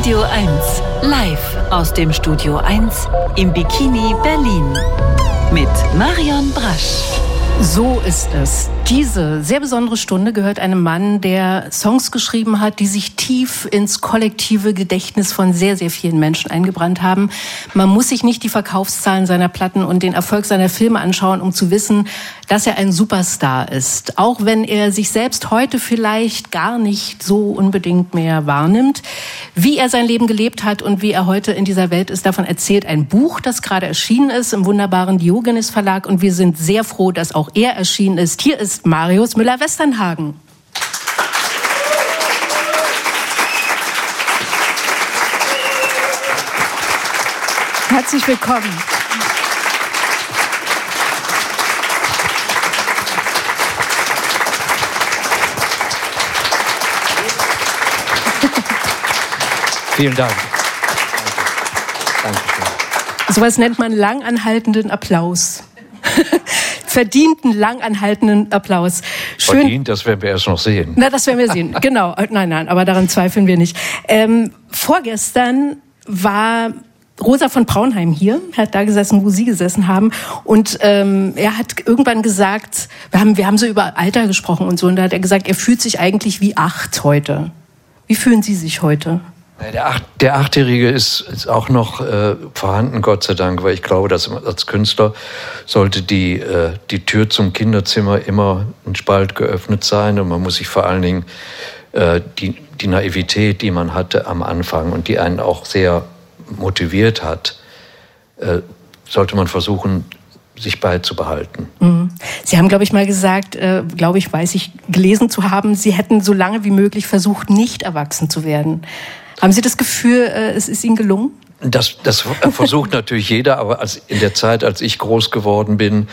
Radio 1, live aus dem Studio 1 im Bikini Berlin mit Marion Brasch. So ist es. Diese sehr besondere Stunde gehört einem Mann, der Songs geschrieben hat, die sich tief ins kollektive Gedächtnis von sehr, sehr vielen Menschen eingebrannt haben. Man muss sich nicht die Verkaufszahlen seiner Platten und den Erfolg seiner Filme anschauen, um zu wissen, dass er ein Superstar ist. Auch wenn er sich selbst heute vielleicht gar nicht so unbedingt mehr wahrnimmt. Wie er sein Leben gelebt hat und wie er heute in dieser Welt ist, davon erzählt ein Buch, das gerade erschienen ist im wunderbaren Diogenes Verlag. Und wir sind sehr froh, dass auch er erschienen ist. Hier ist Marius Müller-Westernhagen. Herzlich willkommen. Vielen Dank. Danke. Dankeschön. Sowas nennt man langanhaltenden Applaus. verdienten, langanhaltenden Applaus. Schön. Verdient, das werden wir erst noch sehen. Na, das werden wir sehen. genau. Nein, nein, aber daran zweifeln wir nicht. Ähm, vorgestern war Rosa von Braunheim hier, hat da gesessen, wo Sie gesessen haben. Und ähm, er hat irgendwann gesagt, wir haben, wir haben so über Alter gesprochen und so, und da hat er gesagt, er fühlt sich eigentlich wie acht heute. Wie fühlen Sie sich heute? Der, Acht, der Achtjährige ist, ist auch noch äh, vorhanden, Gott sei Dank, weil ich glaube, dass als Künstler sollte die, äh, die Tür zum Kinderzimmer immer ein Spalt geöffnet sein und man muss sich vor allen Dingen äh, die, die Naivität, die man hatte am Anfang und die einen auch sehr motiviert hat, äh, sollte man versuchen, sich beizubehalten. Mhm. Sie haben, glaube ich, mal gesagt, äh, glaube ich, weiß ich, gelesen zu haben, Sie hätten so lange wie möglich versucht, nicht erwachsen zu werden. Haben Sie das Gefühl, äh, es ist Ihnen gelungen? Das, das versucht natürlich jeder, aber als, in der Zeit, als ich groß geworden bin,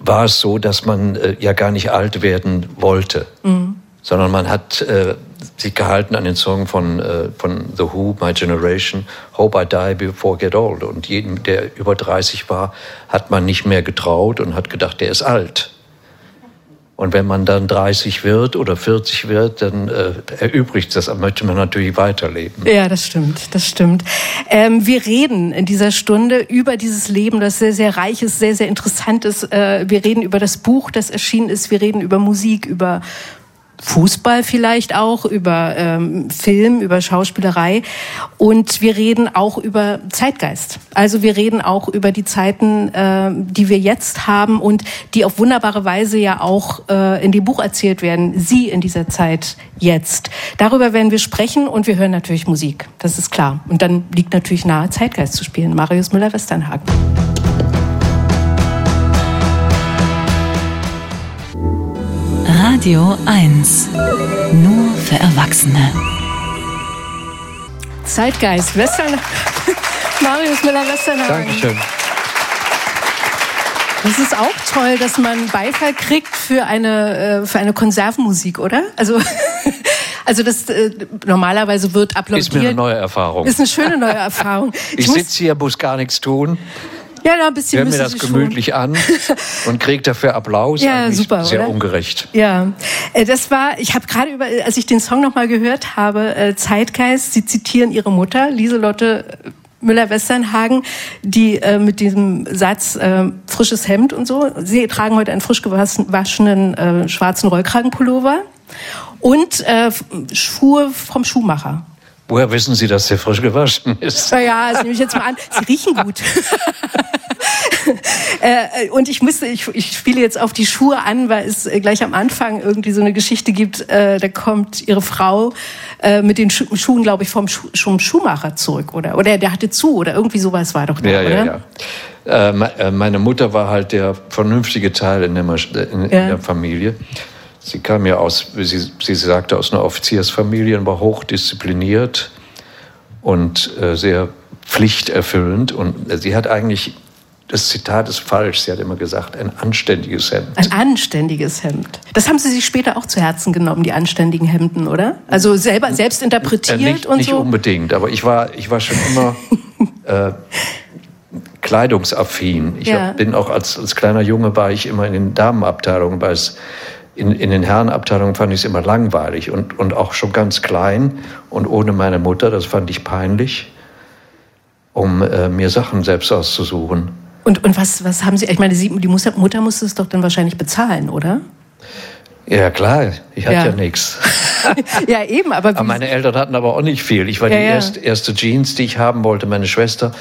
war es so, dass man äh, ja gar nicht alt werden wollte, mhm. sondern man hat äh, sich gehalten an den Song von, äh, von The Who, My Generation, Hope I Die Before I Get Old. Und jedem, der über 30 war, hat man nicht mehr getraut und hat gedacht, der ist alt. Und wenn man dann 30 wird oder 40 wird, dann äh, erübrigt das, dann möchte man natürlich weiterleben. Ja, das stimmt, das stimmt. Ähm, wir reden in dieser Stunde über dieses Leben, das sehr, sehr reich ist, sehr, sehr interessant ist. Äh, wir reden über das Buch, das erschienen ist. Wir reden über Musik, über Fußball vielleicht auch, über ähm, Film, über Schauspielerei. Und wir reden auch über Zeitgeist. Also wir reden auch über die Zeiten, äh, die wir jetzt haben und die auf wunderbare Weise ja auch äh, in dem Buch erzählt werden. Sie in dieser Zeit jetzt. Darüber werden wir sprechen und wir hören natürlich Musik. Das ist klar. Und dann liegt natürlich nahe, Zeitgeist zu spielen. Marius Müller-Westernhagen. Radio 1. Nur für Erwachsene. Zeitgeist, Western. Marius Müller-Westernhagen. Dankeschön. Das ist auch toll, dass man Beifall kriegt für eine, äh, für eine Konservenmusik, oder? Also, also das äh, normalerweise wird applaudiert. Ist mir eine neue Erfahrung. Ist eine schöne neue Erfahrung. Ich, ich sitze hier, muss gar nichts tun. Ja, ein bisschen Hör mir das gemütlich schon. an und krieg dafür Applaus. Ja, super, Sehr oder? ungerecht. Ja, äh, das war, ich habe gerade über, als ich den Song nochmal gehört habe, äh, Zeitgeist, Sie zitieren Ihre Mutter, Lieselotte Müller-Westernhagen, die äh, mit diesem Satz äh, frisches Hemd und so, Sie tragen heute einen frisch gewaschenen äh, schwarzen Rollkragenpullover und äh, Schuhe vom Schuhmacher. Woher wissen Sie, dass der frisch gewaschen ist? Naja, das nehme ich jetzt mal an. Sie riechen gut. äh, und ich musste, ich, ich spiele jetzt auf die Schuhe an, weil es gleich am Anfang irgendwie so eine Geschichte gibt, äh, da kommt ihre Frau äh, mit den Schu Schuhen, glaube ich, vom, Schu vom Schuhmacher zurück, oder? Oder der hatte zu, oder irgendwie sowas war doch da, ja, oder? Ja, ja. Äh, meine Mutter war halt der vernünftige Teil in der, in, in der Familie. Sie kam ja aus, wie sie, sie sagte, aus einer Offiziersfamilie und war hochdiszipliniert und äh, sehr pflichterfüllend. Und äh, sie hat eigentlich, das Zitat ist falsch, sie hat immer gesagt, ein anständiges Hemd. Ein anständiges Hemd. Das haben Sie sich später auch zu Herzen genommen, die anständigen Hemden, oder? Also selber, selbst interpretiert äh, nicht, und nicht so? Nicht unbedingt, aber ich war, ich war schon immer... äh, kleidungsaffin. Ich Ja. hab, bin auch als, als kleiner Junge war ich immer in den Damenabteilungen, weil es in, in den Herrenabteilungen fand ich es immer langweilig und, und auch schon ganz klein und ohne meine Mutter, das fand ich peinlich, um äh, mir Sachen selbst auszusuchen. Und, und was, was haben Sie, ich meine, Sie, die Mutter musste es doch dann wahrscheinlich bezahlen, oder? Ja, klar, ich hatte ja, ja nichts. ja, eben, aber, aber. meine Eltern hatten aber auch nicht viel. Ich war ja, die erste, erste Jeans, die ich haben wollte. Meine Schwester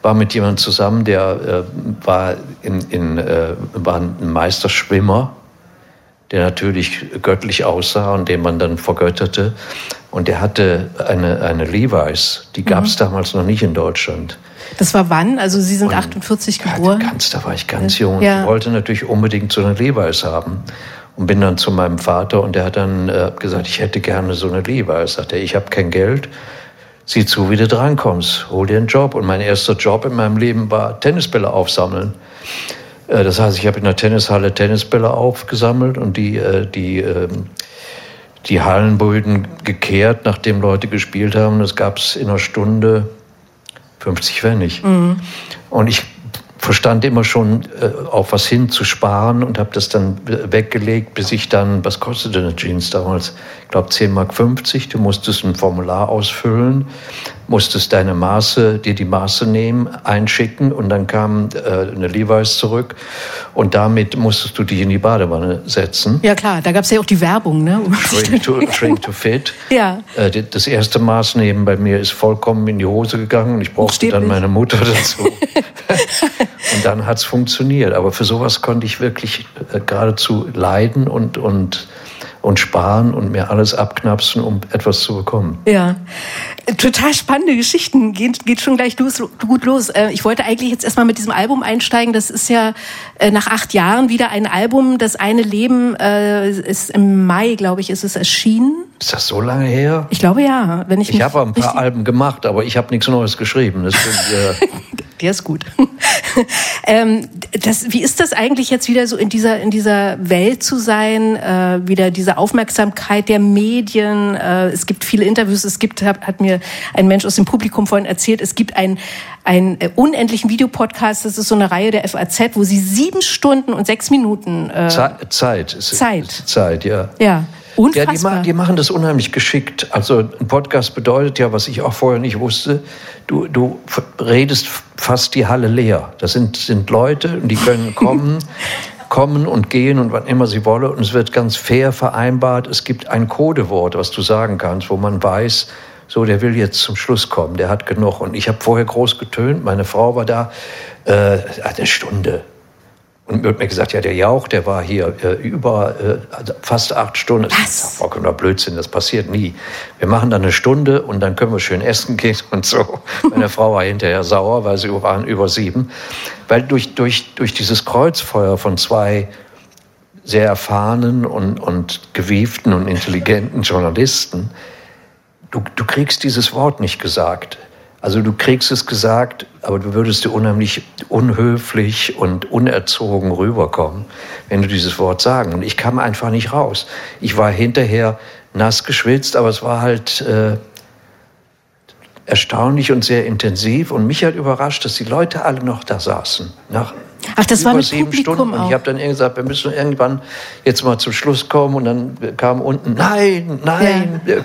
war mit jemandem zusammen, der äh, war, in, in, äh, war ein Meisterschwimmer, der natürlich göttlich aussah und den man dann vergötterte. Und der hatte eine, eine Levi's, die gab es mhm. damals noch nicht in Deutschland. Das war wann? Also Sie sind und 48 geboren? Ganz, da war ich ganz jung. Ja. Ich wollte natürlich unbedingt so eine Levi's haben und bin dann zu meinem Vater und der hat dann äh, gesagt, ich hätte gerne so eine Levi's. Sagt er, ich habe kein Geld. Sieh zu, wie du drankommst. Hol dir einen Job. Und mein erster Job in meinem Leben war Tennisbälle aufsammeln. Äh, das heißt, ich habe in der Tennishalle Tennisbälle aufgesammelt und die, äh, die, ähm, die Hallenböden gekehrt, nachdem Leute gespielt haben. Das gab es in einer Stunde 50 Pfennig. Mhm. Und ich verstand immer schon, äh, auf was hin zu sparen und habe das dann weggelegt, bis ich dann, was kostete eine Jeans damals? Ich glaube 10 Mark 50. Du musstest ein Formular ausfüllen, musstest deine Maße, dir die Maße nehmen, einschicken und dann kam äh, eine Levi's zurück und damit musstest du dich in die Badewanne setzen. Ja klar, da gab es ja auch die Werbung, ne? Shrink to, shrink to fit. ja. Äh, das erste Maß nehmen bei mir ist vollkommen in die Hose gegangen und ich brauchte dann meine Mutter dazu. Und dann hat es funktioniert. Aber für sowas konnte ich wirklich äh, geradezu leiden und, und, und sparen und mir alles abknapsen, um etwas zu bekommen. Ja, total spannende Geschichten. Geht, geht schon gleich gut los. Äh, ich wollte eigentlich jetzt erstmal mit diesem Album einsteigen. Das ist ja äh, nach acht Jahren wieder ein Album. Das eine Leben äh, ist im Mai, glaube ich, ist es erschienen. Ist das so lange her? Ich glaube ja. Wenn ich ich habe ein paar Alben gemacht, aber ich habe nichts Neues geschrieben. Das sind, äh Der ist gut. ähm, das, wie ist das eigentlich jetzt wieder so in dieser, in dieser Welt zu sein? Äh, wieder diese Aufmerksamkeit der Medien. Äh, es gibt viele Interviews. Es gibt, hat, hat mir ein Mensch aus dem Publikum vorhin erzählt, es gibt einen, einen äh, unendlichen Videopodcast. Das ist so eine Reihe der FAZ, wo sie sieben Stunden und sechs Minuten. Äh, Zeit. Zeit. Zeit. Zeit, ja. Ja. Unfassbar. Ja, die, die, machen das unheimlich geschickt. Also ein Podcast bedeutet ja, was ich auch vorher nicht wusste, du, du redest fast die Halle leer. Das sind, sind Leute, die können kommen, kommen und gehen und wann immer sie wollen. Und es wird ganz fair vereinbart. Es gibt ein Codewort, was du sagen kannst, wo man weiß, so, der will jetzt zum Schluss kommen, der hat genug. Und ich habe vorher groß getönt, meine Frau war da, äh, eine Stunde, und wird mir gesagt, ja, der Jauch, der war hier äh, über äh, fast acht Stunden. Was? Vollkommener Blödsinn, das passiert nie. Wir machen dann eine Stunde und dann können wir schön essen gehen und so. Meine Frau war hinterher sauer, weil sie waren über sieben. Weil durch, durch, durch dieses Kreuzfeuer von zwei sehr erfahrenen und, und gewieften und intelligenten Journalisten, du, du kriegst dieses Wort nicht gesagt. Also du kriegst es gesagt, aber du würdest dir unheimlich unhöflich und unerzogen rüberkommen, wenn du dieses Wort sagen. Und ich kam einfach nicht raus. Ich war hinterher nass geschwitzt, aber es war halt äh, erstaunlich und sehr intensiv. Und mich hat überrascht, dass die Leute alle noch da saßen. Nach Ach, das war mit sieben Publikum Stunden. Und ich habe dann gesagt, wir müssen irgendwann jetzt mal zum Schluss kommen. Und dann kam unten, nein, nein, ja.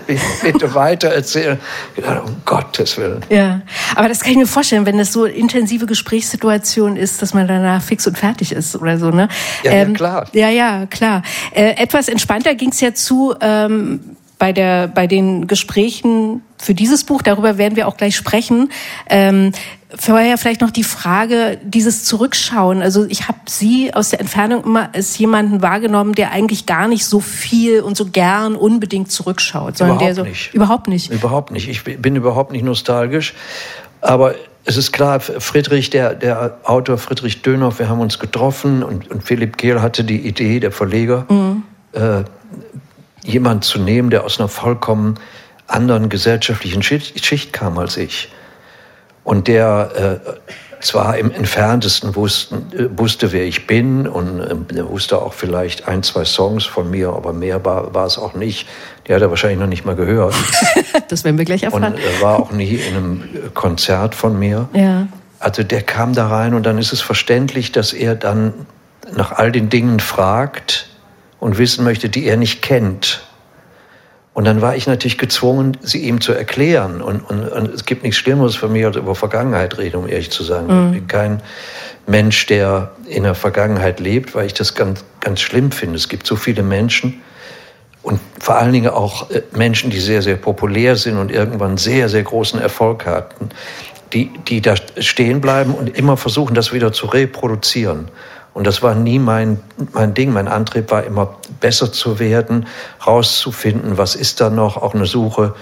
bitte weiter erzählen. Dachte, um Gottes Willen. Ja, aber das kann ich mir vorstellen, wenn das so intensive Gesprächssituation ist, dass man danach fix und fertig ist oder so, ne? Ja, ähm, ja klar. Ja, ja, klar. Äh, etwas entspannter ging es ja zu ähm, bei, der, bei den Gesprächen für dieses Buch. Darüber werden wir auch gleich sprechen. Ähm, Vorher vielleicht noch die Frage, dieses Zurückschauen. Also ich habe Sie aus der Entfernung immer als jemanden wahrgenommen, der eigentlich gar nicht so viel und so gern unbedingt zurückschaut. Sondern überhaupt der so, nicht. Überhaupt nicht. Überhaupt nicht. Ich bin überhaupt nicht nostalgisch. Aber es ist klar, Friedrich, der, der Autor Friedrich Dönhoff, wir haben uns getroffen und, und Philipp Kehl hatte die Idee, der Verleger, mhm. äh, jemand zu nehmen, der aus einer vollkommen anderen gesellschaftlichen Schicht, Schicht kam als ich und der äh, zwar im entferntesten wussten, äh, wusste, wer ich bin und äh, wusste auch vielleicht ein, zwei Songs von mir, aber mehr war, war es auch nicht. Die hat er wahrscheinlich noch nicht mal gehört. das werden wir gleich erfahren. Und er war auch nie in einem Konzert von mir. Ja. Also der kam da rein und dann ist es verständlich, dass er dann nach all den Dingen fragt, und wissen möchte, die er nicht kennt. Und dann war ich natürlich gezwungen, sie ihm zu erklären. Und, und, und es gibt nichts Schlimmeres für mich, als über Vergangenheit reden, um ehrlich zu sein. Mhm. Ich bin kein Mensch, der in der Vergangenheit lebt, weil ich das ganz, ganz schlimm finde. Es gibt so viele Menschen und vor allen Dingen auch äh, Menschen, die sehr, sehr populär sind und irgendwann sehr, sehr großen Erfolg hatten, die, die da stehen bleiben und immer versuchen, das wieder zu reproduzieren. Und das war nie mein, mein Ding. Mein Antrieb war immer besser zu werden, rauszufinden, was ist da noch, auch eine Suche,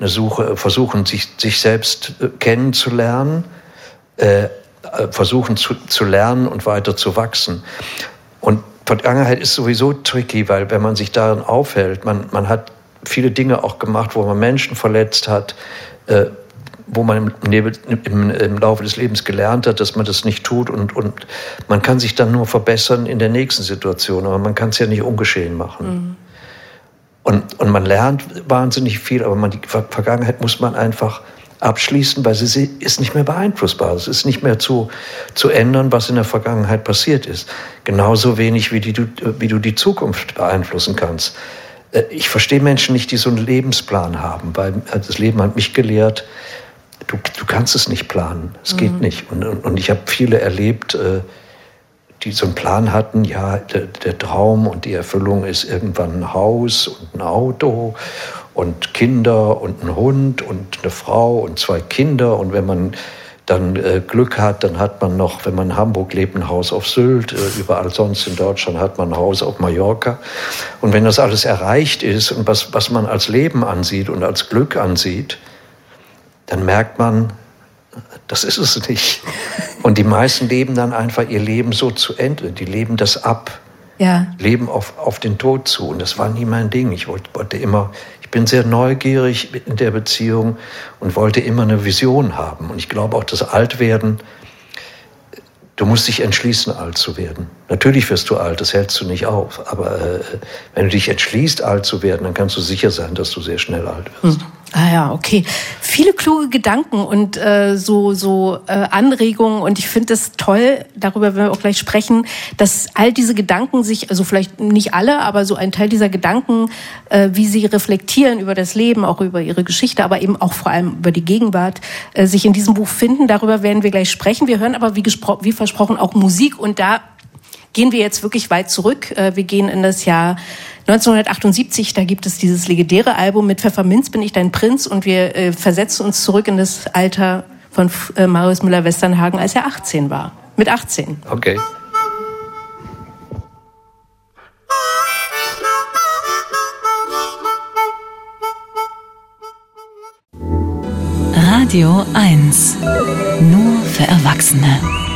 eine Suche, versuchen, sich, sich selbst äh, kennenzulernen, äh, äh, versuchen zu, zu lernen und weiter zu wachsen. Und Vergangenheit ist sowieso tricky, weil wenn man sich darin aufhält, man, man hat viele Dinge auch gemacht, wo man Menschen verletzt hat, äh, wo man im, im, im, Laufe des Lebens gelernt hat, dass man das nicht tut und, und man kann sich dann nur verbessern in der nächsten Situation, aber man kann es ja nicht ungeschehen machen. Mhm. Und, und man lernt wahnsinnig viel, aber man, die Vergangenheit muss man einfach abschließen, weil sie ist nicht mehr beeinflussbar. Es ist nicht mehr zu, zu ändern, was in der Vergangenheit passiert ist. Genauso wenig, wie, die, wie du die Zukunft beeinflussen kannst. Äh, ich verstehe Menschen nicht, die so einen Lebensplan haben, weil das Leben hat mich gelehrt, du, du kannst es nicht planen. Es mhm. geht nicht. Und, und ich habe viele erlebt, äh, die so einen Plan hatten, ja, der, der, Traum und die Erfüllung ist irgendwann ein Haus und ein Auto und Kinder und ein Hund und eine Frau und zwei Kinder. Und wenn man dann äh, Glück hat, dann hat man noch, wenn man in Hamburg lebt, ein Haus auf Sylt. Äh, überall sonst in Deutschland hat man ein Haus auf Mallorca. Und wenn das alles erreicht ist und was, was man als Leben ansieht und als Glück ansieht, dann merkt man, das ist es nicht. Und die meisten leben dann einfach ihr Leben so zu Ende. Die leben das ab. Ja. Leben auf, auf den Tod zu. Und das war nie mein Ding. Ich wollte, immer, ich bin sehr neugierig in der Beziehung und wollte immer eine Vision haben. Und ich glaube auch, das Altwerden, du musst dich entschließen, alt zu werden. Natürlich wirst du alt, das hältst du nicht auf. Aber äh, wenn du dich entschließt, alt zu werden, dann kannst du sicher sein, dass du sehr schnell alt wirst. Mhm. Ah ja, okay. Viele kluge Gedanken und äh, so so äh, Anregungen und ich finde es toll, darüber werden wir auch gleich sprechen, dass all diese Gedanken sich, also vielleicht nicht alle, aber so ein Teil dieser Gedanken, äh, wie sie reflektieren über das Leben, auch über ihre Geschichte, aber eben auch vor allem über die Gegenwart, äh, sich in diesem Buch finden. Darüber werden wir gleich sprechen. Wir hören aber wie, wie versprochen auch Musik und da gehen wir jetzt wirklich weit zurück. Äh, wir gehen in das Jahr 1978, da gibt es dieses legendäre Album mit Pfefferminz bin ich dein Prinz und wir äh, versetzen uns zurück in das Alter von äh, Marius Müller-Westernhagen, als er 18 war. Mit 18. Okay. Radio 1. Nur für Erwachsene.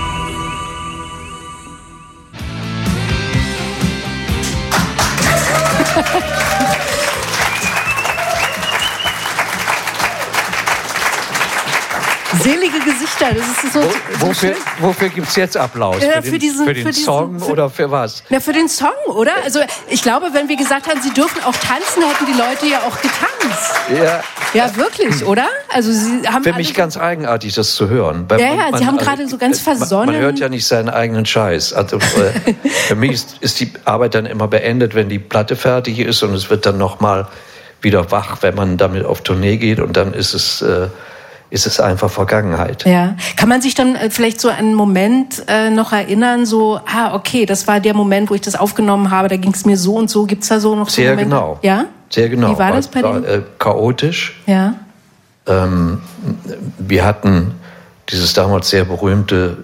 Gesichter. Das ist so, Wo, wofür wofür gibt es jetzt Applaus? Ja, für, den, für, diesen, für den für diesen, Song für, oder für was? Na, für den Song, oder? Also ich glaube, wenn wir gesagt haben, sie dürfen auch tanzen, hätten die Leute ja auch getanzt. Ja. Ja, wirklich, oder? Also sie haben für mich ganz eigenartig, das zu hören. ja, ja, man, sie haben also, gerade so ganz versonnen. Man, man, hört ja nicht seinen eigenen Scheiß. Also äh, für mich ist, ist die Arbeit dann immer beendet, wenn die Platte fertig ist und es wird dann noch mal wieder wach, wenn man damit auf Tournee geht und dann ist es äh, ist es einfach Vergangenheit. Ja. Kann man sich dann äh, vielleicht so einen Moment äh, noch erinnern, so, ah, okay, das war der Moment, wo ich das aufgenommen habe, da ging es mir so und so. Gibt es da so noch so Sehr Momente? genau. Ja? Sehr genau. Wie war das bei war, äh, chaotisch. Ja. Ähm, wir hatten dieses damals sehr berühmte,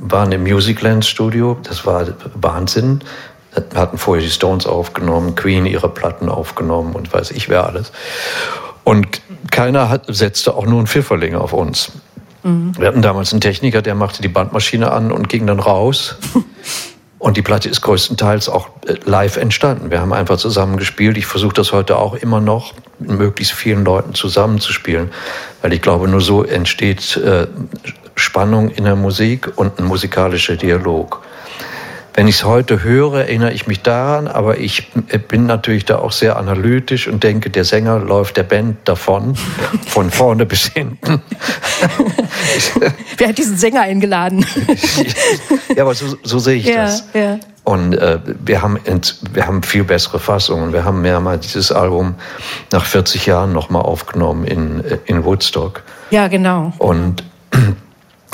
waren im Musicland Studio, das war Wahnsinn. Wir hatten vorher die Stones aufgenommen, Queen ihre Platten aufgenommen und weiß ich wer alles. Und keiner hat, setzte auch nur einen Pfifferling auf uns. Mhm. Wir hatten damals einen Techniker, der machte die Bandmaschine an und ging dann raus. Und die Platte ist größtenteils auch äh, live entstanden. Wir haben einfach zusammen gespielt. Ich versuche das heute auch immer noch, mit möglichst vielen Leuten zusammenzuspielen, weil ich glaube, nur so entsteht äh, Spannung in der Musik und ein musikalischer Dialog. Wenn ich es heute höre, erinnere ich mich daran, aber ich bin natürlich da auch sehr analytisch und denke, der Sänger läuft der Band davon, von vorne bis hinten. Wer hat diesen Sänger eingeladen? ja, aber so, so sehe ich ja, das. Ja. Und äh, wir, haben wir haben viel bessere Fassungen. Wir haben mehrmals dieses Album nach 40 Jahren nochmal aufgenommen in, in Woodstock. Ja, genau. Und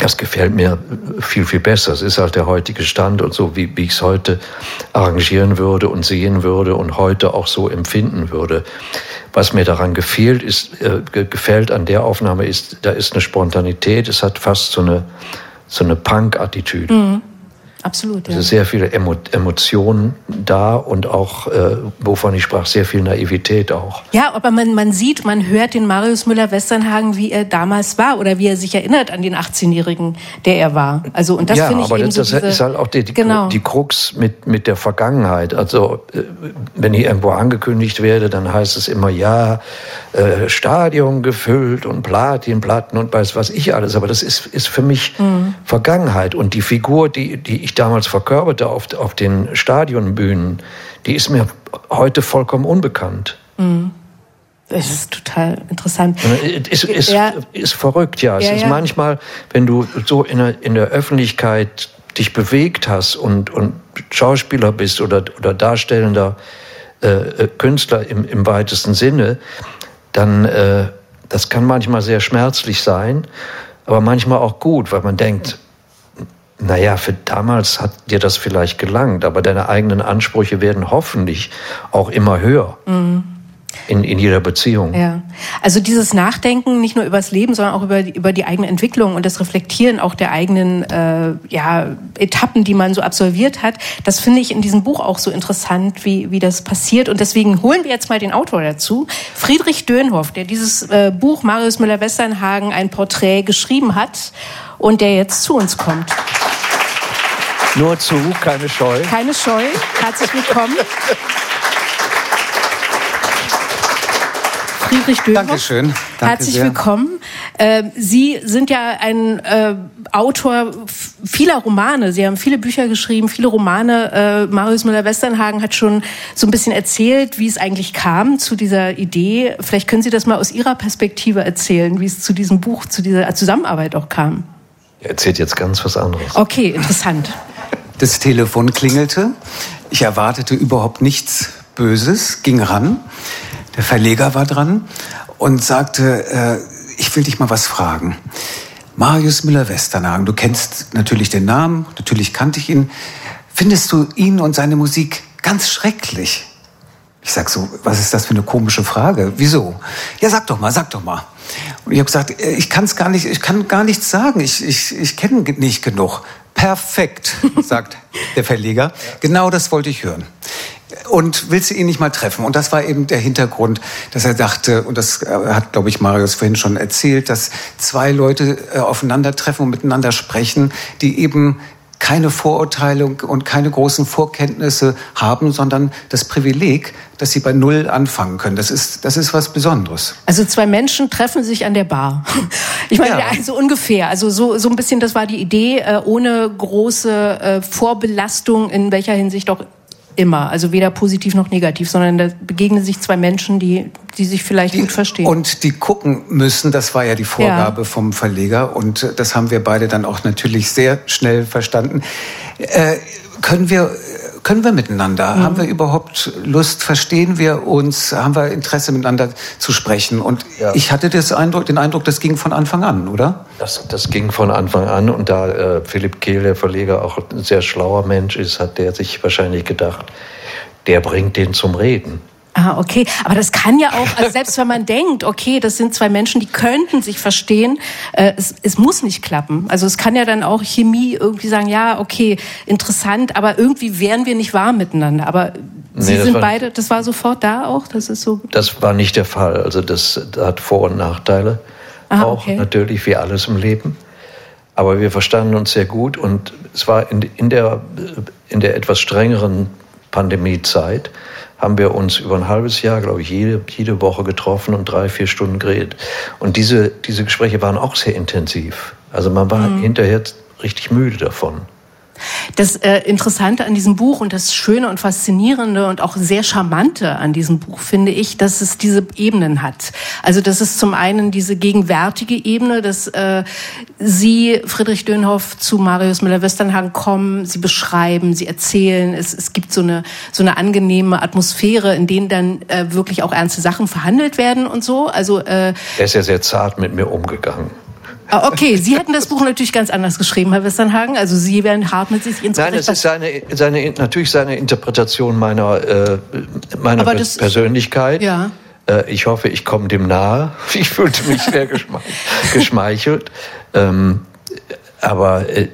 das gefällt mir viel, viel besser. Es ist halt der heutige Stand und so, wie, wie ich es heute arrangieren würde und sehen würde und heute auch so empfinden würde. Was mir daran gefehlt ist, äh, gefällt an der Aufnahme ist, da ist eine Spontanität, es hat fast so eine, so eine Punk-Attitüde. Mhm. Absolut. Ja. Es ist sehr viele Emo Emotionen da und auch, äh, wovon ich sprach, sehr viel Naivität auch. Ja, aber man, man sieht, man hört den Marius Müller-Westernhagen, wie er damals war oder wie er sich erinnert an den 18-Jährigen, der er war. Also, und das ja, finde ich aber eben das, so das diese, ist halt auch die, die, genau. die Krux mit, mit der Vergangenheit. Also, äh, wenn ich irgendwo angekündigt werde, dann heißt es immer, ja, äh, Stadion gefüllt und Platinplatten und weiß was ich alles. Aber das ist, ist für mich mhm. Vergangenheit. Und die Figur, die, die ich damals verkörperte auf, auf den Stadionbühnen, die ist mir heute vollkommen unbekannt. Mhm. Das ist total interessant. Es ist, ist, ja. ist verrückt, ja. Es ja, ist ja. manchmal, wenn du so in der, in der Öffentlichkeit dich bewegt hast und, und Schauspieler bist oder, oder darstellender äh, äh Künstler im, im weitesten Sinne, dann äh, das kann manchmal sehr schmerzlich sein, aber manchmal auch gut, weil man denkt, naja, für damals hat dir das vielleicht gelangt, aber deine eigenen Ansprüche werden hoffentlich auch immer höher. Mhm. In, in jeder Beziehung. Ja. Also dieses Nachdenken nicht nur über das Leben, sondern auch über die, über die eigene Entwicklung und das Reflektieren auch der eigenen äh, ja, Etappen, die man so absolviert hat, das finde ich in diesem Buch auch so interessant, wie, wie das passiert. Und deswegen holen wir jetzt mal den Autor dazu, Friedrich Dönhoff, der dieses äh, Buch Marius Müller-Westernhagen ein Porträt geschrieben hat und der jetzt zu uns kommt. Nur zu, keine Scheu. Keine Scheu. Herzlich willkommen. Friedrich Dönhoff. Dankeschön. Danke Herzlich sehr. willkommen. Äh, Sie sind ja ein äh, Autor vieler Romane. Sie haben viele Bücher geschrieben, viele Romane. Äh, Marius Müller-Westernhagen hat schon so ein bisschen erzählt, wie es eigentlich kam zu dieser Idee. Vielleicht können Sie das mal aus Ihrer Perspektive erzählen, wie es zu diesem Buch, zu dieser Zusammenarbeit auch kam. Er erzählt jetzt ganz was anderes. Okay, interessant. Das Telefon klingelte. Ich erwartete überhaupt nichts Böses, ging ran. Der Verleger war dran und sagte, äh, ich will dich mal was fragen. Marius Müller-Westernhagen, du kennst natürlich den Namen, natürlich kannte ich ihn. Findest du ihn und seine Musik ganz schrecklich? Ich sag so, was ist das für eine komische Frage? Wieso? Ja, sag doch mal, sag doch mal. Und ich habe gesagt, äh, ich kann es gar nicht, ich kann gar nichts sagen. Ich, ich, ich kenne nicht genug. Perfekt, sagt der Verleger. Genau das wollte ich hören. Und willst du ihn nicht mal treffen? Und das war eben der Hintergrund, dass er dachte, und das äh, hat, glaube ich, Marius vorhin schon erzählt, dass zwei Leute äh, aufeinandertreffen und miteinander sprechen, die eben keine Vorurteile und keine großen Vorkenntnisse haben, sondern das Privileg, dass sie bei Null anfangen können. Das ist, das ist was Besonderes. Also zwei Menschen treffen sich an der Bar. Ich meine, ja. also ungefähr. Also so, so ein bisschen, das war die Idee, äh, ohne große äh, Vorbelastung, in welcher Hinsicht auch immer. Also weder positiv noch negativ, sondern da begegnen sich zwei Menschen, die, die sich vielleicht die, gut verstehen. Und die gucken müssen, das war ja die Vorgabe ja. vom Verleger und das haben wir beide dann auch natürlich sehr schnell verstanden. Äh, können wir können wir miteinander? Mhm. Haben wir überhaupt Lust? Verstehen wir uns? Haben wir Interesse miteinander zu sprechen? Und ja. ich hatte das Eindruck, den Eindruck, das ging von Anfang an, oder? Das, das ging von Anfang an. Und da äh, Philipp Kehl, der Verleger, auch ein sehr schlauer Mensch ist, hat der sich wahrscheinlich gedacht, der bringt den zum Reden. Ah, okay. Aber das kann ja auch, also selbst wenn man denkt, okay, das sind zwei Menschen, die könnten sich verstehen, äh, es, es muss nicht klappen. Also es kann ja dann auch Chemie irgendwie sagen, ja, okay, interessant, aber irgendwie wären wir nicht warm miteinander. Aber Sie nee, sind beide, das war sofort da auch? Das ist so. Das war nicht der Fall. Also das, das hat Vor- und Nachteile. Ah, auch okay. natürlich wie alles im Leben. Aber wir verstanden uns sehr gut und es war in, in, der, in der etwas strengeren Pandemiezeit haben wir uns über ein halbes Jahr, glaube ich, jede, jede Woche getroffen und drei, vier Stunden geredet. Und diese, diese Gespräche waren auch sehr intensiv. Also man war mhm. hinterher richtig müde davon. Das äh, Interessante an diesem Buch und das Schöne und Faszinierende und auch sehr Charmante an diesem Buch finde ich, dass es diese Ebenen hat. Also das ist zum einen diese gegenwärtige Ebene, dass äh, Sie, Friedrich Dönhoff, zu Marius Müller-Westernhagen kommen, Sie beschreiben, Sie erzählen. Es, es gibt so eine, so eine angenehme Atmosphäre, in denen dann äh, wirklich auch ernste Sachen verhandelt werden und so. Also, äh, er ist ja sehr zart mit mir umgegangen. Ah, okay, Sie hätten das Buch natürlich ganz anders geschrieben, Herr Westernhagen. Also Sie wären hart mit sich ins Nein, es ist seine, seine, natürlich seine Interpretation meiner, äh, meiner das, Persönlichkeit. Ja. Äh, ich hoffe, ich komme dem nahe. Ich fühlte mich sehr geschmeichelt. Ähm, aber äh,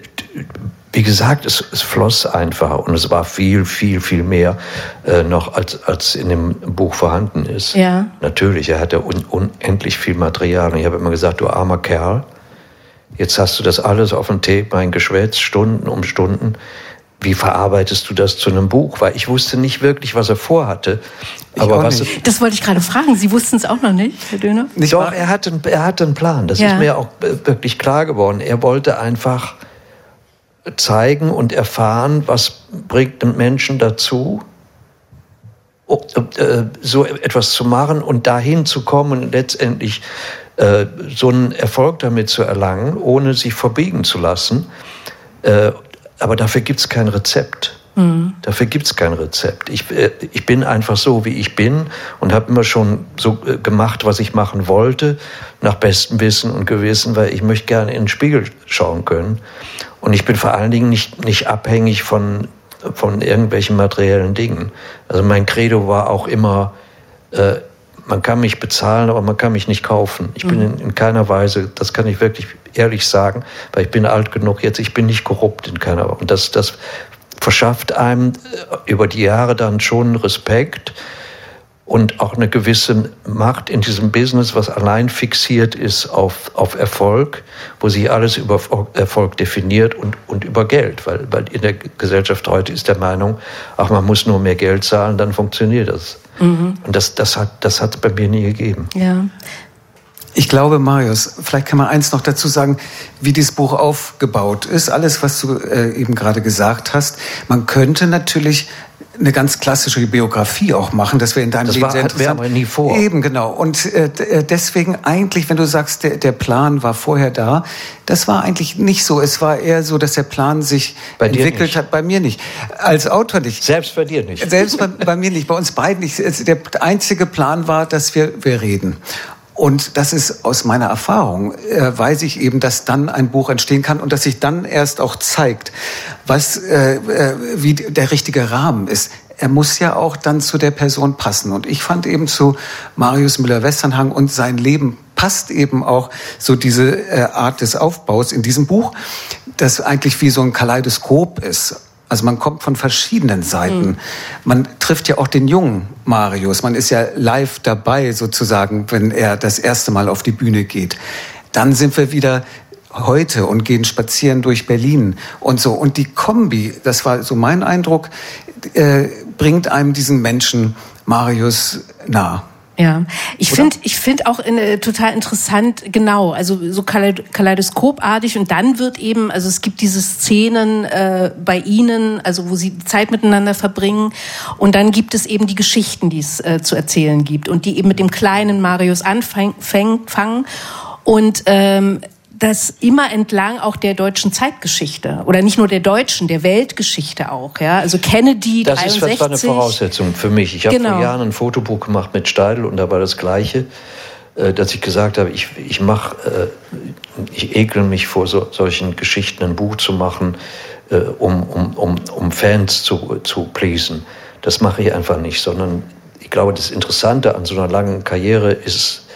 wie gesagt, es, es, floss einfach und es war viel, viel, viel mehr äh, noch, als, als in dem Buch vorhanden ist. Ja. Natürlich, er hatte un, unendlich viel Material und ich habe immer gesagt, du armer Kerl, Jetzt hast du das alles auf dem Tape eingeschwätzt, Stunden um Stunden. Wie verarbeitest du das zu einem Buch? Weil ich wusste nicht wirklich, was er vorhatte. Ich aber was. Das wollte ich gerade fragen. Sie wussten es auch noch nicht, Herr Döner? Nicht Doch, er hatte, er hatte einen Plan. Das ja. ist mir auch wirklich klar geworden. Er wollte einfach zeigen und erfahren, was bringt einen Menschen dazu, äh, so etwas zu machen und dahin zu kommen, letztendlich äh, so einen Erfolg damit zu erlangen, ohne sich verbiegen zu lassen. Äh, aber dafür gibt es kein Rezept. Mhm. Dafür gibt es kein Rezept. Ich, äh, ich bin einfach so, wie ich bin und habe immer schon so äh, gemacht, was ich machen wollte, nach bestem Wissen und Gewissen, weil ich möchte gerne in den Spiegel schauen können. Und ich bin vor allen Dingen nicht, nicht abhängig von, von irgendwelchen materiellen Dingen. Also mein Credo war auch immer, äh, man kann mich bezahlen, aber man kann mich nicht kaufen. Ich bin mhm. in, in, keiner Weise, das kann ich wirklich ehrlich sagen, weil ich bin alt genug jetzt, ich bin nicht korrupt in keiner Weise. Und das, das verschafft einem äh, über die Jahre dann schon Respekt und auch eine gewisse Macht in diesem Business, was allein fixiert ist auf, auf Erfolg, wo sich alles über Erfolg definiert und, und über Geld. Weil, weil in der Gesellschaft heute ist der Meinung, ach, man muss nur mehr Geld zahlen, dann funktioniert das. Mhm. Und das, das hat das hat bei mir nie gegeben. Ja. Ich glaube, Marius, vielleicht kann man eins noch dazu sagen, wie dieses Buch aufgebaut ist. Alles, was du äh, eben gerade gesagt hast. Man könnte natürlich eine ganz klassische Biografie auch machen, dass wir in deinem das Leben war, sehr interessant. wir nie vor. Eben genau. Und äh, äh, deswegen eigentlich, wenn du sagst, der, der Plan war vorher da, das war eigentlich nicht so. Es war eher so, dass der Plan sich bei entwickelt hat. Bei mir nicht. Als Autor nicht. Selbst bei dir nicht. Selbst bei, bei mir nicht. Bei uns beiden nicht. Der einzige Plan war, dass wir wir reden. Und das ist aus meiner Erfahrung, äh, weiß ich eben, dass dann ein Buch entstehen kann und dass sich dann erst auch zeigt, was, äh, äh, wie der richtige Rahmen ist. Er muss ja auch dann zu der Person passen. Und ich fand eben zu Marius Müller-Westernhang und sein Leben passt eben auch so diese äh, Art des Aufbaus in diesem Buch, das eigentlich wie so ein Kaleidoskop ist. Also man kommt von verschiedenen Seiten. Mhm. Man trifft ja auch den jungen Marius. Man ist ja live dabei sozusagen, wenn er das erste Mal auf die Bühne geht. Dann sind wir wieder heute und gehen spazieren durch Berlin und so. Und die Kombi, das war so mein Eindruck, äh, bringt einem diesen Menschen Marius nah. Ja, ich finde, ich finde auch in, äh, total interessant, genau, also so kaleidoskopartig und dann wird eben, also es gibt diese Szenen äh, bei Ihnen, also wo Sie Zeit miteinander verbringen und dann gibt es eben die Geschichten, die es äh, zu erzählen gibt und die eben mit dem kleinen Marius anfangen und ähm, das immer entlang auch der deutschen Zeitgeschichte oder nicht nur der deutschen, der Weltgeschichte auch. Ja, also Kennedy. Das 63. ist war eine Voraussetzung für mich. Ich habe genau. vor Jahren ein Fotobuch gemacht mit Steidl und da war das Gleiche, äh, dass ich gesagt habe, ich ich mache, äh, ich ekel mich vor so, solchen Geschichten ein Buch zu machen, äh, um um um um Fans zu zu pleasen. Das mache ich einfach nicht, sondern ich glaube, das Interessante an so einer langen Karriere ist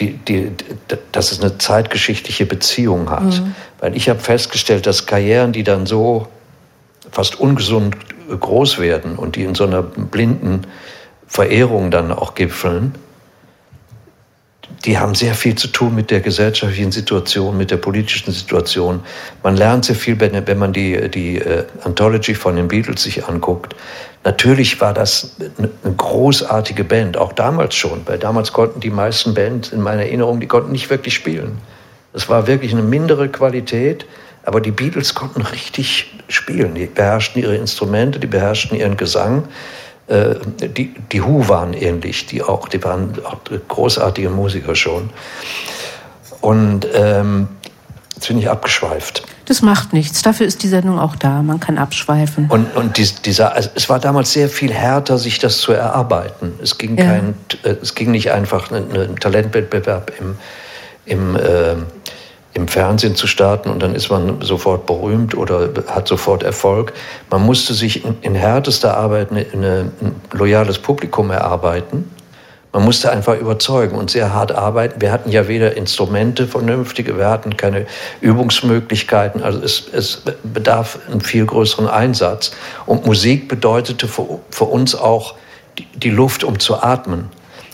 die, die, dass es eine zeitgeschichtliche Beziehung hat. Mhm. Weil ich habe festgestellt, dass Karrieren, die dann so fast ungesund groß werden und die in so einer blinden Verehrung dann auch gipfeln, die haben sehr viel zu tun mit der gesellschaftlichen Situation, mit der politischen Situation. Man lernt sehr viel, wenn, man die, die uh, Anthology von den Beatles sich anguckt. Natürlich war das eine großartige Band, auch damals schon, weil damals konnten die meisten Bands in meiner Erinnerung, die konnten nicht wirklich spielen. Das war wirklich eine mindere Qualität, Aber die Beatles konnten richtig spielen. Die beherrschten ihre Instrumente, die beherrschten ihren Gesang. Äh, die, die Who waren ähnlich, die auch, die waren auch großartige Musiker schon. Und ähm, jetzt bin ich abgeschweift. Das macht nichts. Dafür ist die Sendung auch da. Man kann abschweifen. Und, und dies, dieser, es war damals sehr viel härter, sich das zu erarbeiten. Es ging, ja. kein, äh, es ging nicht einfach ein Talentwettbewerb im, im äh, im Fernsehen zu starten und dann ist man sofort berühmt oder hat sofort Erfolg. Man musste sich in, in härtester Arbeit eine, eine, ein loyales Publikum erarbeiten. Man musste einfach überzeugen und sehr hart arbeiten. Wir hatten ja weder Instrumente vernünftige, wir hatten keine Übungsmöglichkeiten. Also es, es bedarf einen viel größeren Einsatz. Und Musik bedeutete für, für uns auch die, die Luft, um zu atmen.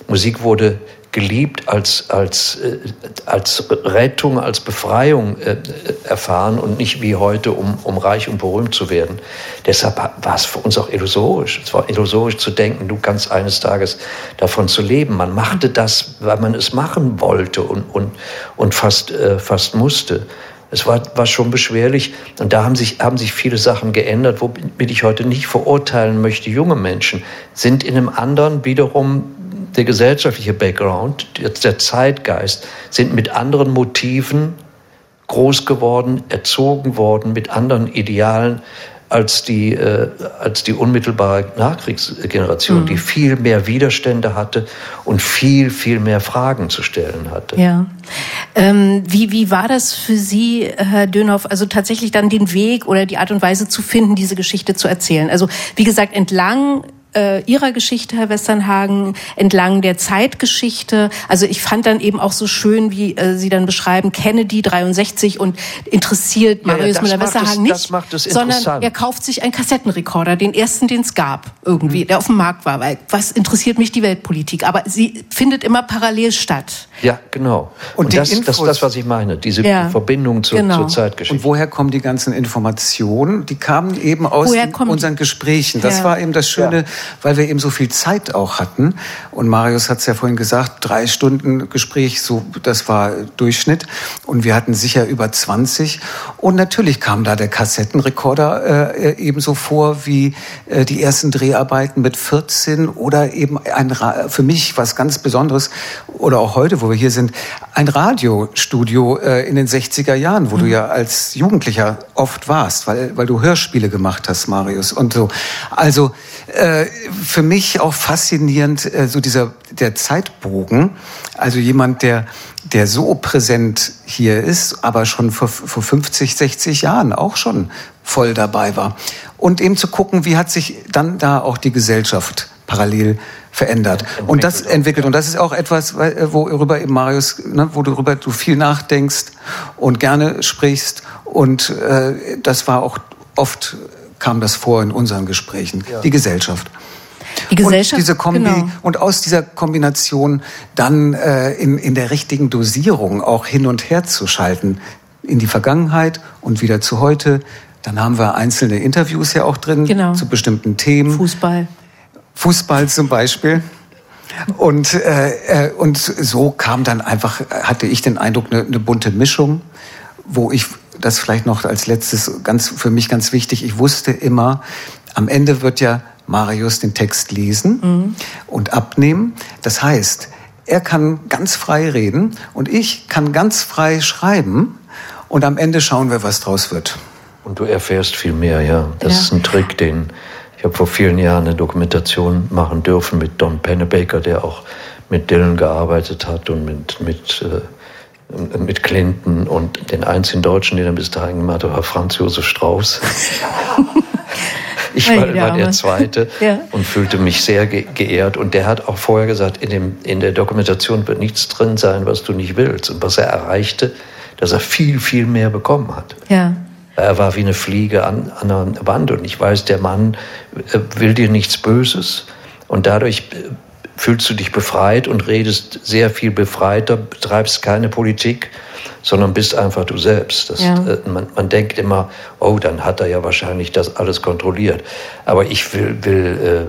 Musik wurde geliebt, als, als, äh, als Rettung, als Befreiung äh, erfahren und nicht wie heute, um, um reich und berühmt zu werden. Deshalb war es für uns auch illusorisch. Es war illusorisch zu denken, du kannst eines Tages davon zu leben. Man machte das, weil man es machen wollte und, und, und fast, äh, fast musste. Es war, war schon beschwerlich und da haben sich, haben sich viele Sachen geändert, womit ich heute nicht verurteilen möchte. Junge Menschen sind in einem anderen wiederum der gesellschaftliche Background, der Zeitgeist, sind mit anderen Motiven groß geworden, erzogen worden, mit anderen Idealen als die, äh, als die unmittelbare Nachkriegsgeneration, mhm. die viel mehr Widerstände hatte und viel, viel mehr Fragen zu stellen hatte. Ja. Ähm, wie, wie war das für Sie, Herr Dönhoff, also tatsächlich dann den Weg oder die Art und Weise zu finden, diese Geschichte zu erzählen? Also wie gesagt, entlang äh, Ihrer Geschichte, Herr Westernhagen, entlang der Zeitgeschichte. Also ich fand dann eben auch so schön, wie äh, Sie dann beschreiben, Kennedy 63 und interessiert Marius ja, Müller-Westernhagen nicht, sondern er kauft sich einen Kassettenrekorder, den ersten, den es gab, irgendwie, mhm. der auf dem Markt war. Weil was interessiert mich die Weltpolitik? Aber sie findet immer parallel statt. Ja, genau. Und, und das, ist das, das, was ich meine, diese ja, Verbindung zur, genau. zur, Zeitgeschichte. Und woher kommen die ganzen Informationen? Die kamen eben aus unseren Gesprächen. Das ja. war eben das Schöne, ja. weil wir eben so viel Zeit auch hatten. Und Marius hat es ja vorhin gesagt, drei Stunden Gespräch, so das war Durchschnitt. Und wir hatten sicher über 20. Und natürlich kam da der Kassettenrekorder äh, ebenso vor wie äh, die ersten Dreharbeiten mit 14 oder eben ein für mich was ganz Besonderes oder auch heute, wo wo wir hier sind, ein Radiostudio äh, in den 60er Jahren, wo mhm. du ja als Jugendlicher oft warst, weil, weil du Hörspiele gemacht hast, Marius, und so. Also äh, für mich auch faszinierend, äh, so dieser der Zeitbogen, also jemand, der der so präsent hier ist, aber schon vor, vor 50, 60 Jahren auch schon voll dabei war. Und eben zu gucken, wie hat sich dann da auch die Gesellschaft parallel verändert. Und das entwickelt. Und das ist auch etwas, äh, worüber eben Marius, ne, wo du darüber du viel nachdenkst und gerne sprichst. Und äh, das war auch oft kam das vor in unseren Gesprächen. Ja. Die Gesellschaft. Die Gesellschaft. Und diese Kombi genau. und aus dieser Kombination dann äh, in, in der richtigen Dosierung auch hin und her zu schalten in die Vergangenheit und wieder zu heute. Dann haben wir einzelne Interviews ja auch drin genau. zu bestimmten Themen. Fußball. Fußball zum Beispiel. Und, äh, äh, und so kam dann einfach, hatte ich den Eindruck, eine, eine bunte Mischung, wo ich das vielleicht noch als letztes ganz für mich ganz wichtig, ich wusste immer, am Ende wird ja Marius den Text lesen mhm. und abnehmen. Das heißt, er kann ganz frei reden und ich kann ganz frei schreiben und am Ende schauen wir, was draus wird. Und du erfährst viel mehr, ja. Das ja. ist ein Trick, den habe vor vielen Jahren eine Dokumentation machen dürfen mit Don Pennebaker, der auch mit Dylan gearbeitet hat und mit, mit, äh, mit Clinton und den einzigen Deutschen, den er bis dahin gemacht hat, war Franz Josef Strauß. ich war, war der Zweite ja. und fühlte mich sehr ge geehrt. Und der hat auch vorher gesagt, in, dem, in der Dokumentation wird nichts drin sein, was du nicht willst. Und was er erreichte, dass er viel, viel mehr bekommen hat. Ja. Er war wie eine Fliege an, an einer Wand und ich weiß, der Mann äh, will dir nichts Böses und dadurch äh, fühlst du dich befreit und redest sehr viel befreiter, betreibst keine Politik, sondern bist einfach du selbst. Das, ja. äh, man, man, denkt immer, oh, dann hat er ja wahrscheinlich das alles kontrolliert. Aber ich will, will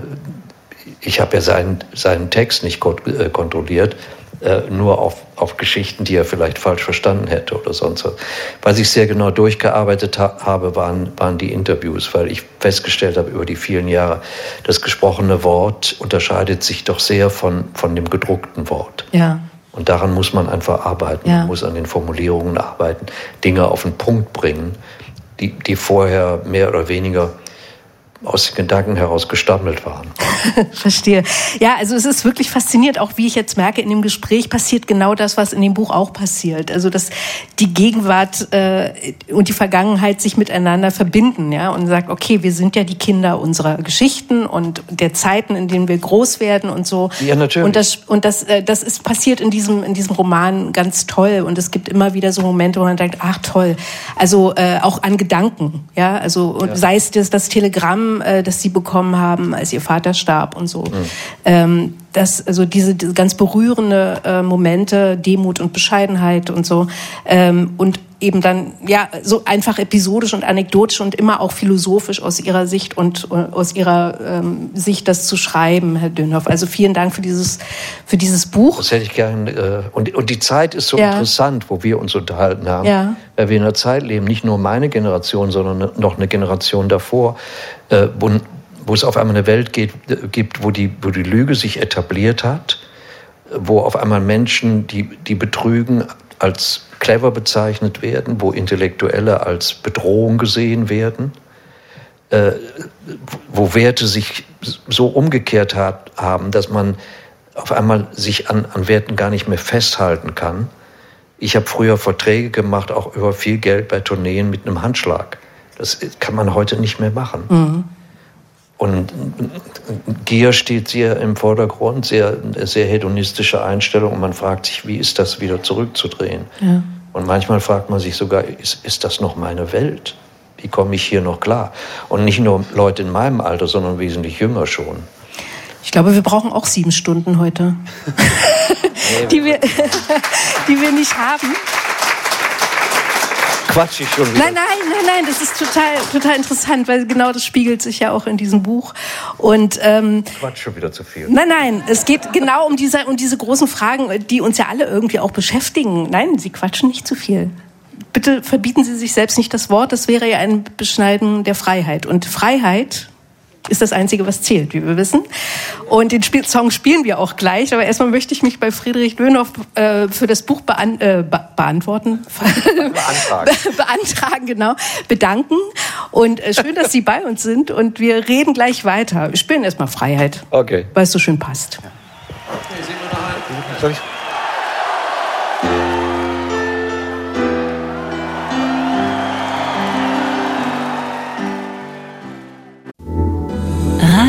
ich habe ja seinen, seinen Text nicht kontrolliert. Äh, nur auf, auf Geschichten, die er vielleicht falsch verstanden hätte oder sonst was. Was ich sehr genau durchgearbeitet ha habe, waren, waren die Interviews, weil ich festgestellt habe über die vielen Jahre, das gesprochene Wort unterscheidet sich doch sehr von, von dem gedruckten Wort. Ja. Und daran muss man einfach arbeiten, ja. man muss an den Formulierungen arbeiten, Dinge auf den Punkt bringen, die, die vorher mehr oder weniger aus den Gedanken heraus gestammelt waren. Verstehe. Ja, also es ist wirklich faszinierend, auch wie ich jetzt merke, in dem Gespräch passiert genau das, was in dem Buch auch passiert. Also dass die Gegenwart äh, und die Vergangenheit sich miteinander verbinden, ja, und sagt, okay, wir sind ja die Kinder unserer Geschichten und der Zeiten, in denen wir groß werden und so. Ja, natürlich. Und das und das äh, das ist passiert in diesem in diesem Roman ganz toll und es gibt immer wieder so Momente, wo man denkt, ach toll. Also äh, auch an Gedanken, ja, also ja. sei es das, das Telegramm, äh, das sie bekommen haben, als ihr Vater starb starb und so. Mhm. Ähm, das, also diese, diese ganz berührende äh, Momente, Demut und Bescheidenheit und so. Ähm, und eben dann, ja, so einfach episodisch und anekdotisch und immer auch philosophisch aus Ihrer Sicht und uh, aus Ihrer ähm, Sicht das zu schreiben, Herr Dönhoff. Also vielen Dank für dieses, für dieses Buch. Das hätte ich gern. Äh, und, und die Zeit ist so ja. interessant, wo wir uns unterhalten haben, ja. weil wir in einer Zeit leben, nicht nur meine Generation, sondern noch eine Generation davor, äh, wo, wo es auf einmal eine Welt geht, gibt, wo die, wo die Lüge sich etabliert hat, wo auf einmal Menschen, die, die betrügen, als clever bezeichnet werden, wo Intellektuelle als Bedrohung gesehen werden, äh, wo Werte sich so umgekehrt hat, haben, dass man auf einmal sich an, an Werten gar nicht mehr festhalten kann. Ich habe früher Verträge gemacht, auch über viel Geld bei Tourneen mit einem Handschlag. Das kann man heute nicht mehr machen. Mhm. Und Gier steht sehr im Vordergrund, sehr, sehr hedonistische Einstellung. Und man fragt sich, wie ist das wieder zurückzudrehen? Ja. Und manchmal fragt man sich sogar, ist, ist das noch meine Welt? Wie komme ich hier noch klar? Und nicht nur Leute in meinem Alter, sondern wesentlich jünger schon. Ich glaube, wir brauchen auch sieben Stunden heute, die, wir, die wir nicht haben quatsch ich schon wieder. Nein, nein, nein, nein, das ist total, total interessant, weil genau das spiegelt sich ja auch in diesem Buch. Und, ähm, Quatsch schon wieder zu viel. Nein, nein, es geht genau um diese, um diese großen Fragen, die uns ja alle irgendwie auch beschäftigen. Nein, Sie quatschen nicht zu viel. Bitte verbieten Sie sich selbst nicht das Wort, das wäre ja ein Beschneiden der Freiheit. Und Freiheit ist das Einzige, was zählt, wie wir wissen. Und den Spiel Song spielen wir auch gleich. Aber erstmal möchte ich mich bei Friedrich Dönhoff äh, für das Buch bean äh, be beantworten. Beantragen. beantragen, genau. Bedanken. Und äh, schön, dass Sie bei uns sind. Und wir reden gleich weiter. Wir spielen erstmal Freiheit. Okay. Weil es so schön passt. Okay, sehen wir nachher. Soll ich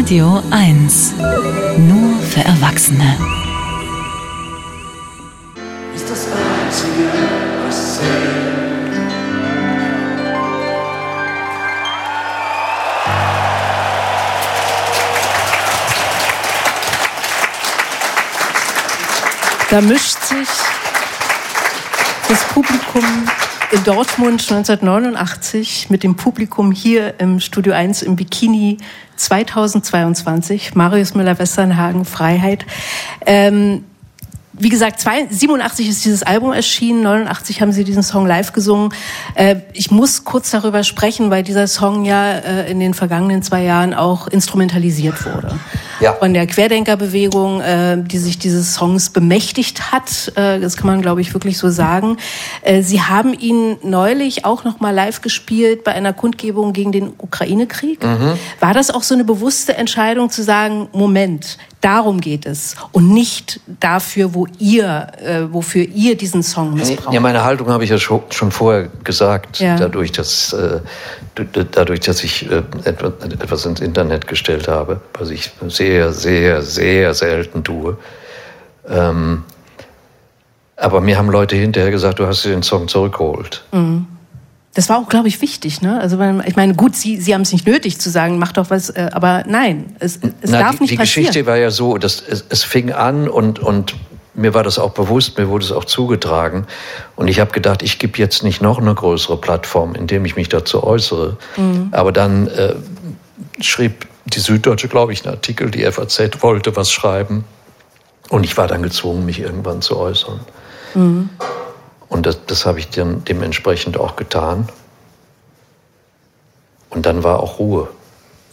Radio 1. Nur für Erwachsene. Ist das Einzige, was zählt. Da mischt sich das Publikum in Dortmund 1989 mit dem Publikum hier im Studio 1 im Bikini 2022. Marius Müller-Westernhagen, Freiheit. Ähm, wie gesagt, 87 ist dieses Album erschienen, 89 haben sie diesen Song live gesungen. Äh, ich muss kurz darüber sprechen, weil dieser Song ja äh, in den vergangenen zwei Jahren auch instrumentalisiert wurde. Ja. Von der Querdenkerbewegung, äh, die sich dieses Songs bemächtigt hat. Das kann man, glaube ich, wirklich so sagen. Sie haben ihn neulich auch noch mal live gespielt bei einer Kundgebung gegen den Ukraine-Krieg. Mhm. War das auch so eine bewusste Entscheidung zu sagen, Moment, Darum geht es und nicht dafür, wo ihr, äh, wofür ihr diesen Song missbraucht. Ja, meine Haltung habe ich ja schon, schon vorher gesagt, ja. dadurch, dass äh, dadurch, dass ich äh, etwas ins Internet gestellt habe, was ich sehr, sehr, sehr selten tue. Ähm, aber mir haben Leute hinterher gesagt, du hast dir den Song zurückgeholt. Mhm. Das war auch, glaube ich, wichtig. Ne? Also ich meine, gut, Sie, Sie haben es nicht nötig zu sagen, mach doch was, äh, aber nein, es, es Na, darf die, nicht die passieren. Die Geschichte war ja so, dass es, es fing an und, und mir war das auch bewusst, mir wurde es auch zugetragen. Und ich habe gedacht, ich gebe jetzt nicht noch eine größere Plattform, indem ich mich dazu äußere. Mhm. Aber dann äh, schrieb die Süddeutsche, glaube ich, einen Artikel, die FAZ wollte was schreiben. Und ich war dann gezwungen, mich irgendwann zu äußern. Mhm. Und das, das habe ich dann dementsprechend auch getan. Und dann war auch Ruhe.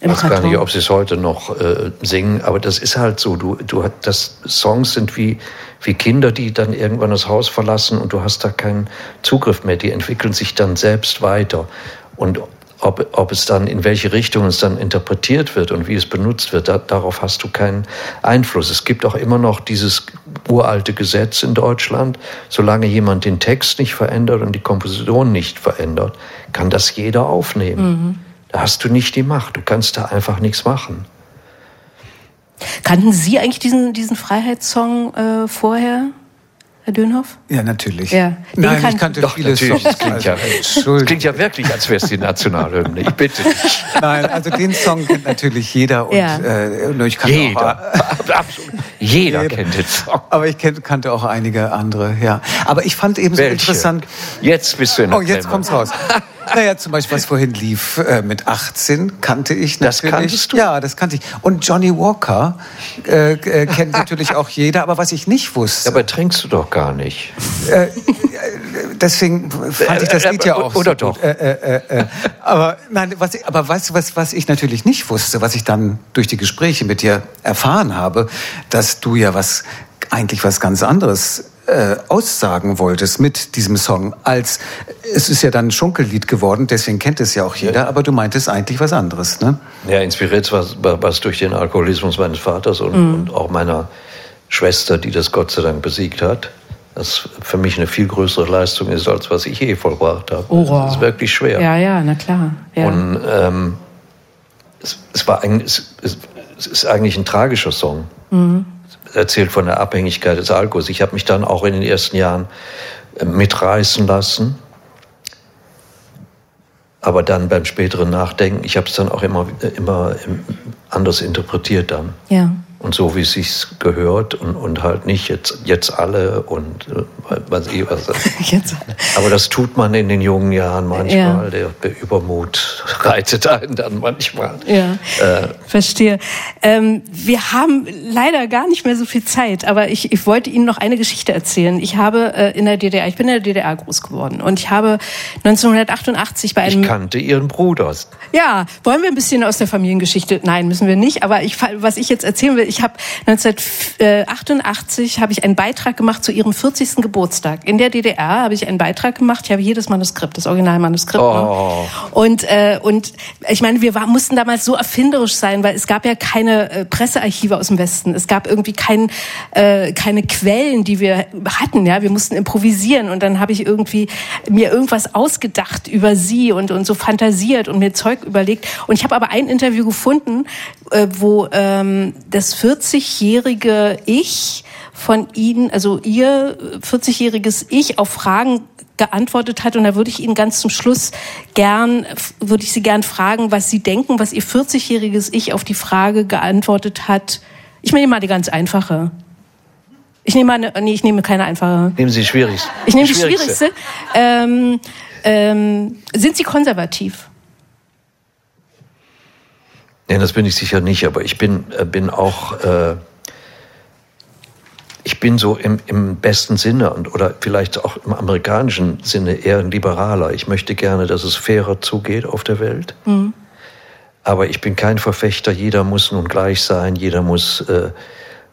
Ich weiß gar nicht, ob sie es heute noch äh, singen, aber das ist halt so. Du, du das Songs sind wie, wie Kinder, die dann irgendwann das Haus verlassen und du hast da keinen Zugriff mehr. Die entwickeln sich dann selbst weiter. Und ob, ob es dann, in welche Richtung es dann interpretiert wird und wie es benutzt wird, da, darauf hast du keinen Einfluss. Es gibt auch immer noch dieses uralte Gesetz in Deutschland, solange jemand den Text nicht verändert und die Komposition nicht verändert, kann das jeder aufnehmen. Mhm. Da hast du nicht die Macht, du kannst da einfach nichts machen. Kannten Sie eigentlich diesen, diesen Freiheitssong äh, vorher? Herr Dönhoff? Ja, natürlich. Ja. Nein, kann ich kannte doch, viele natürlich. Songs. Das klingt, ja, das klingt ja wirklich, als wäre es die Nationalhymne. Ich bitte dich. Nein, also den Song kennt natürlich jeder. Und, ja. äh, ich kannte jeder. Auch, Absolut. Jeder, jeder, kennt den Song. Aber ich kannte auch einige andere, ja. Aber ich fand eben Welche? so interessant. Jetzt bist du in der Oh, jetzt kommt's raus. Naja, zum Beispiel, was vorhin lief äh, mit 18, kannte ich natürlich. Das kanntest du? Ja, das kannte ich. Und Johnny Walker äh, äh, kennt natürlich auch jeder, aber was ich nicht wusste. Aber trinkst du doch gar nicht. Äh, deswegen fand ich das Lied ja auch Oder so doch. Äh, äh, äh, aber nein, was ich, aber weißt du, was, was ich natürlich nicht wusste, was ich dann durch die Gespräche mit dir erfahren habe, dass du ja was eigentlich was ganz anderes äh, aussagen wolltest mit diesem Song, als es ist ja dann ein Schunkellied geworden, deswegen kennt es ja auch jeder, ja. aber du meintest eigentlich was anderes, ne? Ja, inspiriert war was durch den Alkoholismus meines Vaters und, mhm. und auch meiner Schwester, die das Gott sei Dank besiegt hat. Das für mich eine viel größere Leistung ist, als was ich je vollbracht habe. Oh, wow. Das ist wirklich schwer. Ja, ja, na klar. Ja. Und ähm, es, es, war ein, es, es, ist eigentlich ein tragischer Song. Mhm erzählt von der Abhängigkeit des Alkohols. Ich habe mich dann auch in den ersten Jahren äh, mitreißen lassen. Aber dann beim späteren Nachdenken, ich habe es dann auch immer, immer anders interpretiert dann. Ja und so wie es sich gehört und, und halt nicht jetzt, jetzt alle und äh, was ich was. jetzt. Aber das tut man in den jungen Jahren manchmal. Ja. Der, der, Übermut reitet einen dann manchmal. Ja, äh, verstehe. Ähm, wir haben leider gar nicht mehr so viel Zeit, aber ich, ich wollte Ihnen noch eine Geschichte erzählen. Ich habe äh, in der DDR, ich bin in der DDR groß geworden und ich habe 1988 bei einem... Ich kannte Ihren Bruder. Ja, wollen wir ein bisschen aus der Familiengeschichte? Nein, müssen wir nicht. Aber ich, was ich jetzt erzählen will, ich habe 1988 habe ich einen Beitrag gemacht zu ihrem 40. Geburtstag. In der DDR habe ich einen Beitrag gemacht. Ich habe jedes Manuskript, das Originalmanuskript. Oh. Und äh, und ich meine, wir war, mussten damals so erfinderisch sein, weil es gab ja keine äh, Pressearchive aus dem Westen. Es gab irgendwie kein, äh, keine Quellen, die wir hatten. Ja, wir mussten improvisieren. Und dann habe ich irgendwie mir irgendwas ausgedacht über sie und und so fantasiert und mir Zeug überlegt. Und ich habe aber ein Interview gefunden, äh, wo ähm, das 40-jährige Ich von Ihnen, also Ihr 40-jähriges Ich auf Fragen geantwortet hat. Und da würde ich Ihnen ganz zum Schluss gern, würde ich Sie gern fragen, was Sie denken, was Ihr 40-jähriges Ich auf die Frage geantwortet hat. Ich nehme mal die ganz einfache. Ich nehme eine, nee, ich nehme keine einfache. Nehmen Sie die schwierigste. Ich nehme die schwierigste. Ähm, ähm, sind Sie konservativ? Nein, das bin ich sicher nicht, aber ich bin, äh, bin auch, äh, ich bin so im, im besten Sinne und oder vielleicht auch im amerikanischen Sinne eher ein Liberaler. Ich möchte gerne, dass es fairer zugeht auf der Welt. Mhm. Aber ich bin kein Verfechter, jeder muss nun gleich sein, jeder muss äh,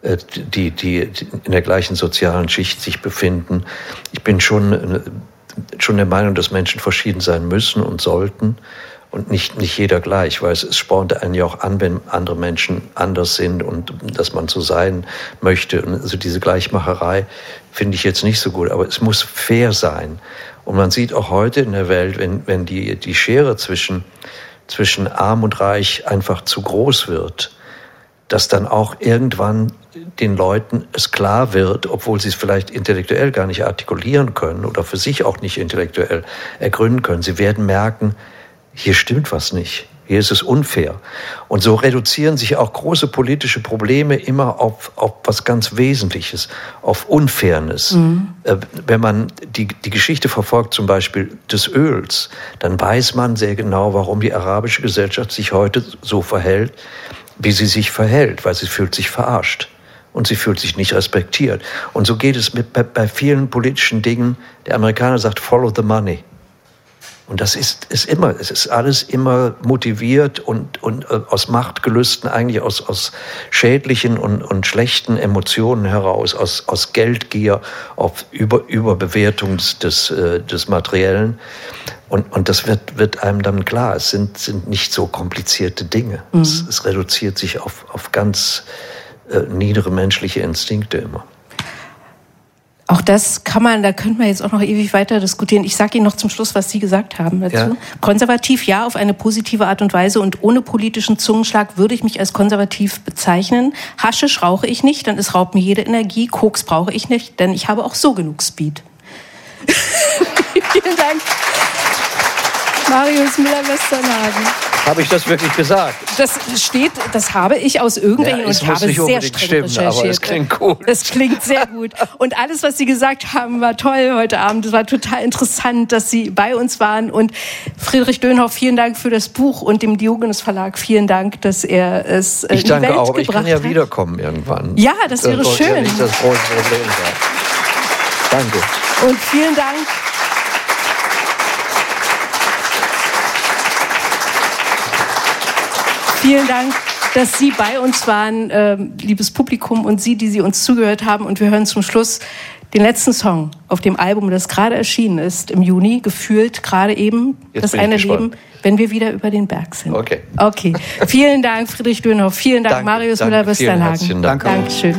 äh die, die, die in der gleichen sozialen Schicht sich befinden. Ich bin schon, äh, schon der Meinung, dass Menschen verschieden sein müssen und sollten und nicht, nicht jeder gleich, weil es, es spornt einen ja auch an, wenn andere Menschen anders sind und dass man so sein möchte. Und also diese Gleichmacherei finde ich jetzt nicht so gut, aber es muss fair sein. Und man sieht auch heute in der Welt, wenn, wenn die, die Schere zwischen, zwischen arm und reich einfach zu groß wird, dass dann auch irgendwann den Leuten es klar wird, obwohl sie es vielleicht intellektuell gar nicht artikulieren können oder für sich auch nicht intellektuell ergründen können. Sie werden merken, hier stimmt was nicht. Hier ist es unfair. Und so reduzieren sich auch große politische Probleme immer auf, auf was ganz Wesentliches, auf Unfairness. Mhm. Äh, wenn man die, die Geschichte verfolgt, zum Beispiel des Öls, dann weiß man sehr genau, warum die arabische Gesellschaft sich heute so verhält, wie sie sich verhält, weil sie fühlt sich verarscht. und sie fühlt sich nicht respektiert. Und so geht es mit, bei, bei vielen politischen Dingen. Der Amerikaner sagt, follow the money. Und das ist, ist immer, es ist alles immer motiviert und, und äh, aus Machtgelüsten, eigentlich aus, aus schädlichen und, und schlechten Emotionen heraus, aus, aus Geldgier, auf Über, Überbewertung des, äh, des Materiellen. Und, und das wird, wird einem dann klar. Es sind, sind nicht so komplizierte Dinge. Mhm. Es, es reduziert sich auf, auf ganz äh, niedere menschliche Instinkte immer. Auch das kann man, da könnte man jetzt auch noch ewig weiter diskutieren. Ich sage Ihnen noch zum Schluss, was Sie gesagt haben dazu. Ja. Konservativ ja, auf eine positive Art und Weise und ohne politischen Zungenschlag würde ich mich als konservativ bezeichnen. Haschisch rauche ich nicht, dann es raubt mir jede Energie. Koks brauche ich nicht, denn ich habe auch so genug Speed. Vielen Dank. Marius Müller-Westernhagen. Habe ich das wirklich gesagt? Das steht, das habe ich aus irgendwelchen ja, und ich habe sehr streng stimmen, recherchiert. Aber es klingt gut. Das klingt sehr gut. Und alles, was Sie gesagt haben, war toll heute Abend. Es war total interessant, dass Sie bei uns waren. Und Friedrich Dönhoff, vielen Dank für das Buch und dem Diogenes Verlag vielen Dank, dass er es äh, ich in die Welt auch, aber ich kann ja wiederkommen irgendwann. Ja, das wäre das schön. Ja nicht das große Problem sein. Danke. Und vielen Dank. Vielen Dank, dass Sie bei uns waren, äh, liebes Publikum und Sie, die Sie uns zugehört haben. Und wir hören zum Schluss den letzten Song auf dem Album, das gerade erschienen ist im Juni, gefühlt gerade eben Jetzt das eine Leben, wenn wir wieder über den Berg sind. Okay. Okay. vielen Dank, Friedrich Dönhoff. Vielen Dank, Dank Marius Müller-Westernhagen. Danke. Dankeschön.